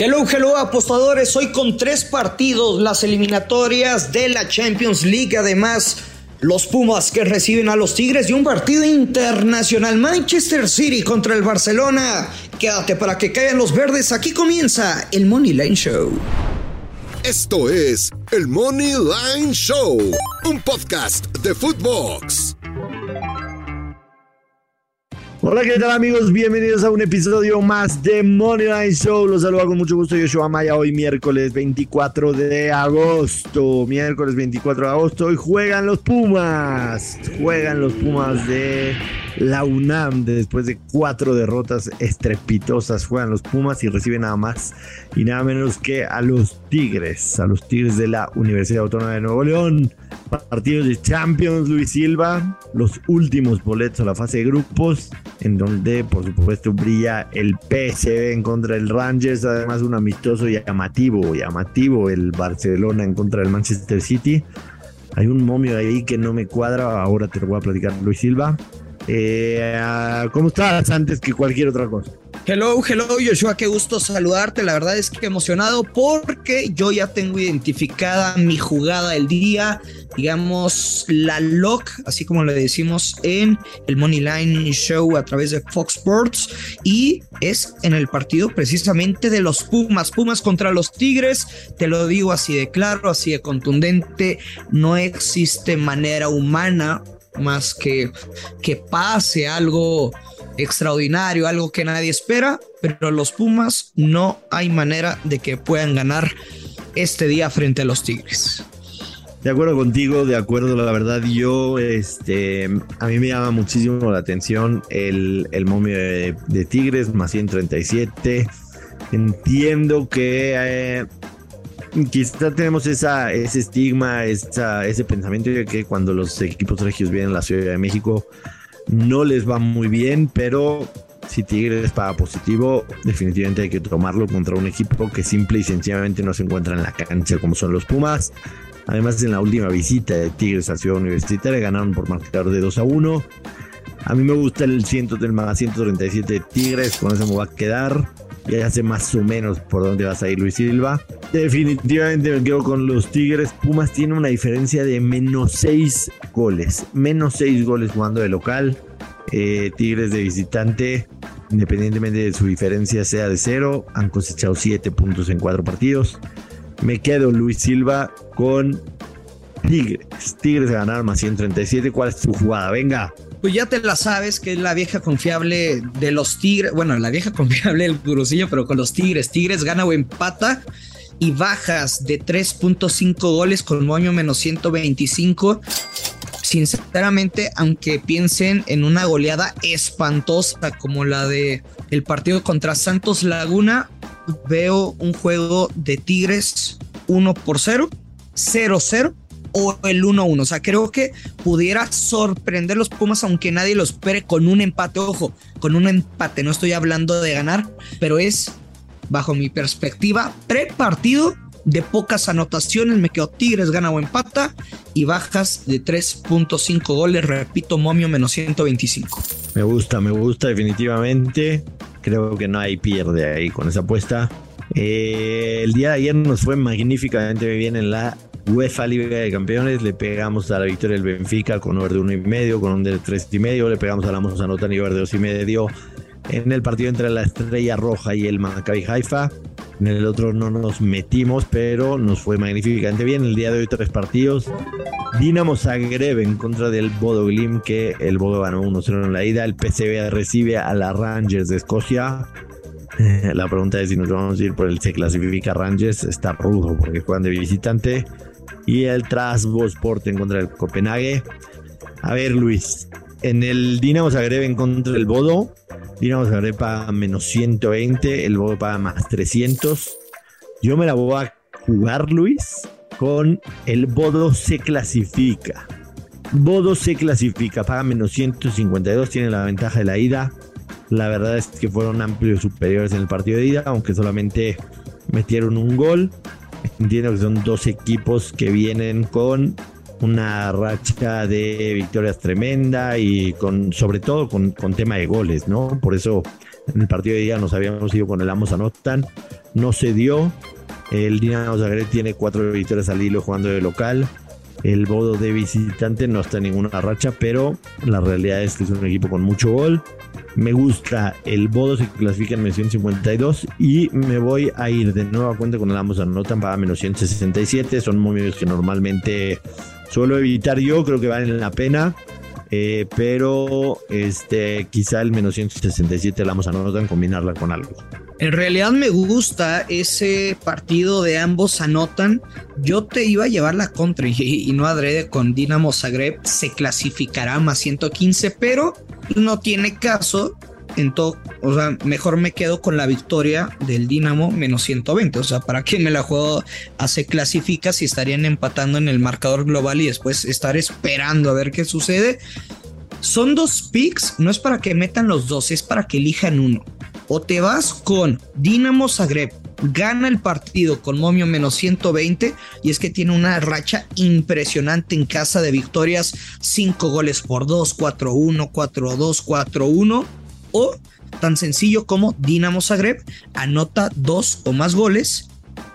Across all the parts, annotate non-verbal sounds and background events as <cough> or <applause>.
Hello, hello apostadores, hoy con tres partidos, las eliminatorias de la Champions League, además los Pumas que reciben a los Tigres y un partido internacional Manchester City contra el Barcelona. Quédate para que caigan los verdes, aquí comienza el Money Line Show. Esto es el Money Line Show, un podcast de Footbox. Hola, ¿qué tal amigos? Bienvenidos a un episodio más de Moneyline Show. Los saludo con mucho gusto Yoshua Maya. Hoy miércoles 24 de agosto. Miércoles 24 de agosto. Hoy juegan los Pumas. Juegan los Pumas de la UNAM. Después de cuatro derrotas estrepitosas. Juegan los Pumas y reciben nada más y nada menos que a los Tigres. A los Tigres de la Universidad Autónoma de Nuevo León. Partidos de Champions, Luis Silva. Los últimos boletos a la fase de grupos en donde por supuesto brilla el PSV en contra del Rangers, además un amistoso llamativo, llamativo el Barcelona en contra del Manchester City. Hay un momio ahí que no me cuadra, ahora te lo voy a platicar Luis Silva. Eh, ¿Cómo estás antes que cualquier otra cosa? Hello, hello Joshua, qué gusto saludarte. La verdad es que emocionado porque yo ya tengo identificada mi jugada del día, digamos la lock, así como le decimos en el Money Line Show a través de Fox Sports y es en el partido precisamente de los Pumas, Pumas contra los Tigres. Te lo digo así de claro, así de contundente, no existe manera humana más que que pase algo extraordinario, algo que nadie espera, pero los Pumas no hay manera de que puedan ganar este día frente a los Tigres. De acuerdo contigo, de acuerdo, la verdad, yo, este, a mí me llama muchísimo la atención el, el momio de, Tigres, más 137. Entiendo que eh, quizá tenemos ese estigma, ese pensamiento de que cuando los equipos regios vienen a la Ciudad de México, no les va muy bien, pero si Tigres paga positivo, definitivamente hay que tomarlo contra un equipo que simple y sencillamente no se encuentra en la cancha como son los Pumas. Además, en la última visita de Tigres a Ciudad Universitaria ganaron por marcador de 2 a 1. A mí me gusta el, ciento, del 137 de Tigres, con eso me va a quedar. Ya sé más o menos por dónde vas a ir Luis Silva. Definitivamente me quedo con los Tigres. Pumas tiene una diferencia de menos 6 goles. Menos 6 goles jugando de local. Eh, Tigres de visitante, independientemente de su diferencia sea de cero, han cosechado 7 puntos en 4 partidos. Me quedo Luis Silva con Tigres. Tigres ganar más 137. ¿Cuál es tu jugada? Venga. Pues ya te la sabes, que es la vieja confiable de los Tigres. Bueno, la vieja confiable del Gurusillo, pero con los Tigres. Tigres gana o empata y bajas de 3.5 goles con moño menos 125. Sinceramente, aunque piensen en una goleada espantosa como la de el partido contra Santos Laguna, veo un juego de Tigres 1 por 0, 0-0 o el 1-1. O sea, creo que pudiera sorprender los Pumas, aunque nadie los espere con un empate. Ojo, con un empate. No estoy hablando de ganar, pero es, bajo mi perspectiva, pre-partido de pocas anotaciones. Me quedo Tigres, gana o empata. Y bajas de 3.5 goles. Repito, momio menos 125. Me gusta, me gusta definitivamente. Creo que no hay pierde ahí con esa apuesta. Eh, el día de ayer nos fue magníficamente bien en la UEFA Liga de Campeones, le pegamos a la victoria del Benfica con over de uno y medio, con un de tres y medio, le pegamos a la Mozanota y over de dos y medio en el partido entre la Estrella Roja y el Maccabi Haifa. En el otro no nos metimos, pero nos fue magníficamente bien. El día de hoy tres partidos. Dinamo Zagreb en contra del Bodo Glim, que el Bodo ganó 1-0 en la ida. El PCB recibe a la Rangers de Escocia. <laughs> La pregunta es si nos vamos a ir por el se clasifica Rangers. Está rudo porque juegan de visitante y el Sport en contra del Copenhague. A ver, Luis, en el Dinamo Zagreb en contra del Bodo, Dinamo Zagreb paga menos 120, el Bodo paga más 300. Yo me la voy a jugar, Luis, con el Bodo se clasifica. Bodo se clasifica, paga menos 152, tiene la ventaja de la ida. La verdad es que fueron amplios superiores en el partido de ida, aunque solamente metieron un gol. Entiendo que son dos equipos que vienen con una racha de victorias tremenda y con sobre todo con, tema de goles, ¿no? Por eso en el partido de día nos habíamos ido con el Amos Anotan. no se dio. El Dinamo Zagreb tiene cuatro victorias al hilo jugando de local. El Bodo de visitante no está en ninguna racha, pero la realidad es que es un equipo con mucho gol. Me gusta el Bodo, se clasifica en menos 152 y me voy a ir de nueva cuenta con el ambos anotan para menos 167. Son momios que normalmente suelo evitar yo, creo que valen la pena. Eh, pero este quizá el menos 167 la vamos a combinarla con algo. En realidad me gusta ese partido de ambos anotan. Yo te iba a llevar la contra y, no adrede con Dinamo Zagreb. Se clasificará más 115, pero no tiene caso. En todo, o sea, mejor me quedo con la victoria del Dinamo menos 120. O sea, ¿para qué me la juego a se clasifica si estarían empatando en el marcador global y después estar esperando a ver qué sucede? Son dos picks, no es para que metan los dos, es para que elijan uno. O te vas con Dinamo Zagreb, gana el partido con momio menos 120 y es que tiene una racha impresionante en casa de victorias, 5 goles por 2, 4-1, 4-2, 4-1 o tan sencillo como Dinamo Zagreb anota dos o más goles.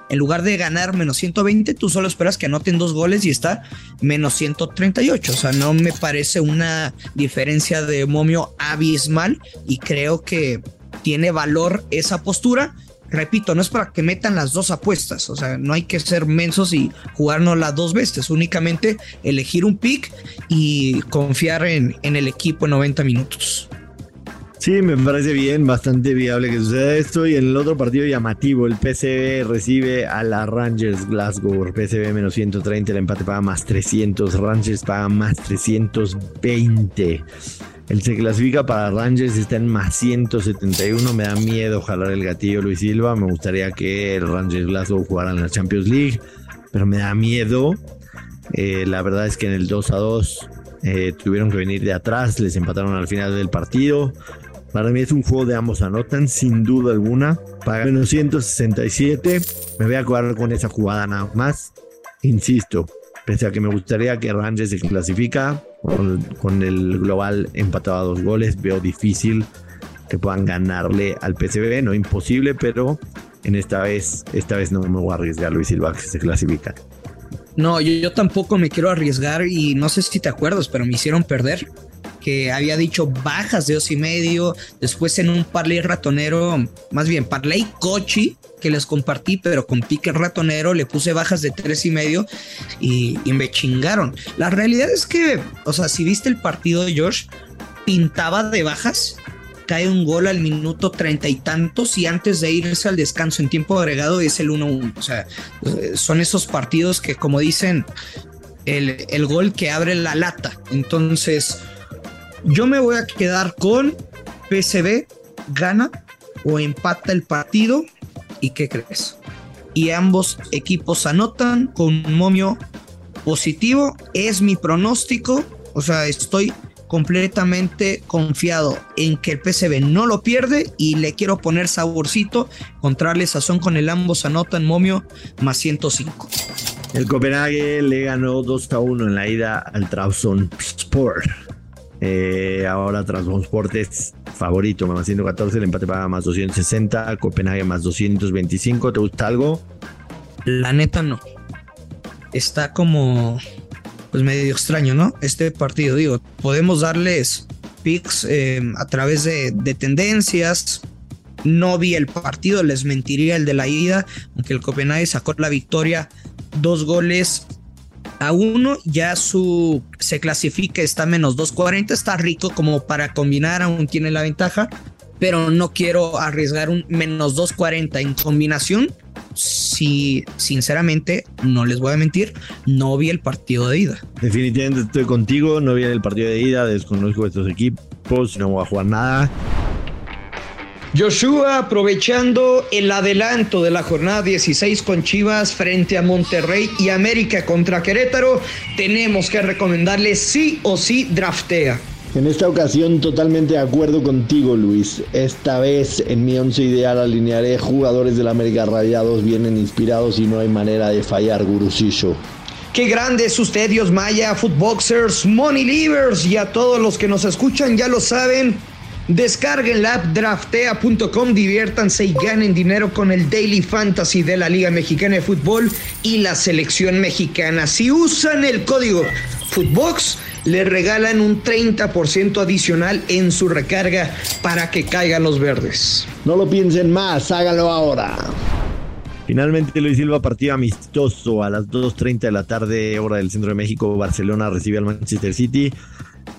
En lugar de ganar menos 120, tú solo esperas que anoten dos goles y está menos 138. O sea, no me parece una diferencia de momio abismal y creo que tiene valor esa postura. Repito, no es para que metan las dos apuestas, o sea, no hay que ser mensos y jugarnos las dos veces, únicamente elegir un pick y confiar en, en el equipo en 90 minutos. Sí, me parece bien, bastante viable que suceda esto. Y en el otro partido llamativo, el PCB recibe a la Rangers Glasgow. PCB menos 130, el empate paga más 300, Rangers paga más 320. Él se clasifica para Rangers, está en más 171. Me da miedo jalar el gatillo Luis Silva. Me gustaría que el Rangers Glasgow jugara en la Champions League, pero me da miedo. Eh, la verdad es que en el 2 a 2 eh, tuvieron que venir de atrás, les empataron al final del partido. Para mí es un juego de ambos anotan, sin duda alguna. Para menos 167, me voy a jugar con esa jugada nada más. Insisto, pese a que me gustaría que Rangers se clasifica, con, el global empatado a dos goles. Veo difícil que puedan ganarle al PCB, no imposible, pero en esta vez, esta vez no me voy a arriesgar Luis Silva que se clasifica. No, yo, tampoco me quiero arriesgar y no sé si te acuerdas, pero me hicieron perder que había dicho bajas de dos y medio. Después en un parlay ratonero, más bien parlay cochi que les compartí, pero con pique ratonero le puse bajas de tres y medio y, me chingaron. La realidad es que, o sea, si viste el partido de Josh, pintaba de bajas cae un gol al minuto treinta y tantos y antes de irse al descanso en tiempo agregado es el 1-1. O sea, son esos partidos que como dicen, el, el, gol que abre la lata. Entonces, yo me voy a quedar con PCB, gana o empata el partido. ¿Y qué crees? Y ambos equipos anotan con un momio positivo. Es mi pronóstico. O sea, estoy completamente confiado en que el PCB no lo pierde y le quiero poner saborcito, contrarle sazón con el ambos anotan momio más 105. El Copenhague le ganó 2 a 1 en la ida al Sport. Eh, ahora Transport es favorito, más 114, el empate paga más 260, Copenhague más 225. ¿Te gusta algo? La neta no. Está como pues medio extraño, ¿no? Este partido, digo, podemos darles picks eh, a través de, de tendencias. No vi el partido, les mentiría el de la ida, aunque el Copenhague sacó la victoria, dos goles a uno ya su se clasifica, está menos 240, está rico como para combinar, aún tiene la ventaja, pero no quiero arriesgar un menos 240 en combinación. Si sinceramente, no les voy a mentir, no vi el partido de ida. Definitivamente estoy contigo, no vi el partido de ida, desconozco estos equipos, no voy a jugar nada. Joshua aprovechando el adelanto de la jornada 16 con Chivas frente a Monterrey y América contra Querétaro, tenemos que recomendarle sí o sí draftea. En esta ocasión totalmente de acuerdo contigo Luis. Esta vez en mi once ideal alinearé jugadores del América Rayados, vienen inspirados y no hay manera de fallar, gurusillo. Qué grande es usted, Dios Maya, Footboxers, Money Leavers y a todos los que nos escuchan ya lo saben Descarguen la app draftea.com, diviértanse y ganen dinero con el Daily Fantasy de la Liga Mexicana de Fútbol y la selección mexicana. Si usan el código Footbox, le regalan un 30% adicional en su recarga para que caigan los verdes. No lo piensen más, háganlo ahora. Finalmente Luis Silva partido amistoso a las 2.30 de la tarde hora del centro de México. Barcelona recibe al Manchester City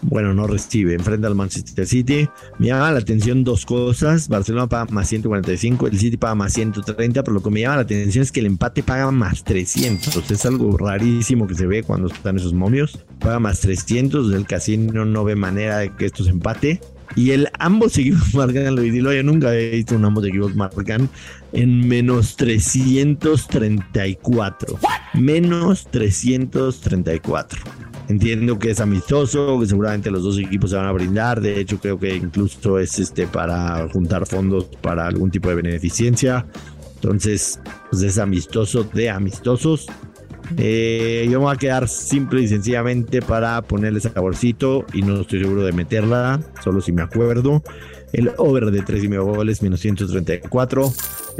bueno, no recibe, enfrenta al Manchester City. Me llama la atención dos cosas. Barcelona paga más 145, el City paga más 130, pero lo que me llama la atención es que el empate paga más 300. Es algo rarísimo que se ve cuando están esos momios. Paga más 300, el casino no ve manera de que esto se empate. Y el ambos equipos <laughs> marcan, lo yo nunca he visto un ambos equipos marcan en menos 334. Menos 334. Entiendo que es amistoso, que seguramente los dos equipos se van a brindar. De hecho, creo que incluso es este para juntar fondos para algún tipo de beneficencia. Entonces, pues es amistoso de amistosos. Eh, yo me voy a quedar simple y sencillamente para ponerle saborcito y no estoy seguro de meterla, solo si me acuerdo. El over de 3 y medio goles, menos 134.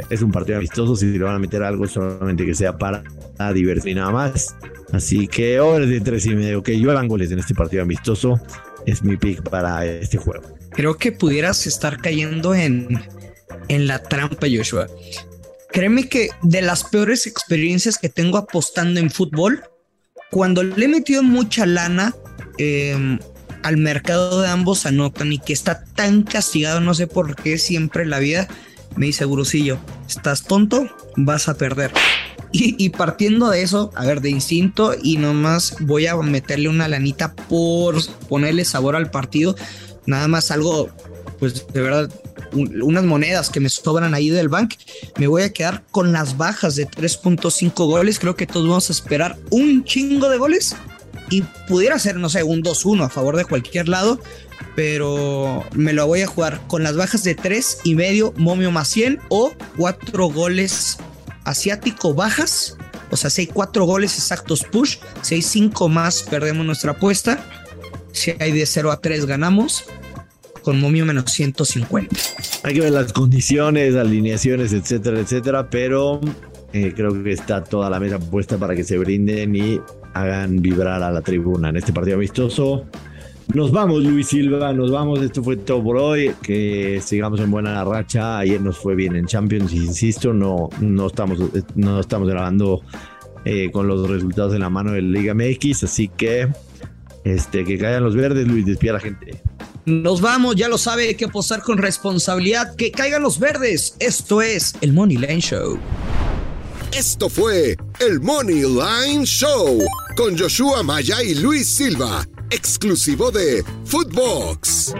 Es un partido amistoso. Si le van a meter algo, solamente que sea para divertir y nada más. Así que over de 3 y medio. Que lluevan goles en este partido amistoso. Es mi pick para este juego. Creo que pudieras estar cayendo en, en la trampa, Joshua. Créeme que de las peores experiencias que tengo apostando en fútbol, cuando le he metido mucha lana, eh, al mercado de ambos anotan y que está tan castigado, no sé por qué siempre la vida, me dice Gurusillo, estás tonto, vas a perder. Y, partiendo de eso, a ver, de instinto y nomás voy a meterle una lanita por ponerle sabor al partido, nada más algo, pues de verdad, unas monedas que me sobran ahí del bank, me voy a quedar con las bajas de 3.5 goles, creo que todos vamos a esperar un chingo de goles y pudiera ser, no sé, un 2-1 a favor de cualquier lado, pero me lo voy a jugar con las bajas de 3 y medio, momio más 100 o 4 goles asiático bajas. O sea, si hay 4 goles exactos push, si hay 5 más perdemos nuestra apuesta. Si hay de 0 a 3 ganamos con momio menos 150. Hay que ver las condiciones, alineaciones, etcétera, etcétera, pero eh, creo que está toda la mesa puesta para que se brinden y hagan vibrar a la tribuna en este partido amistoso. Nos vamos, Luis Silva, nos vamos. Esto fue todo por hoy. Que sigamos en buena racha. Ayer nos fue bien en Champions, insisto, no, no, estamos, no estamos grabando eh, con los resultados en la mano de Liga MX. Así que este, que caigan los verdes, Luis, despida a la gente. Nos vamos, ya lo sabe, hay que apostar con responsabilidad. Que caigan los verdes. Esto es el Money Line Show. Esto fue el Money Line Show con Joshua Maya y Luis Silva, exclusivo de Footbox.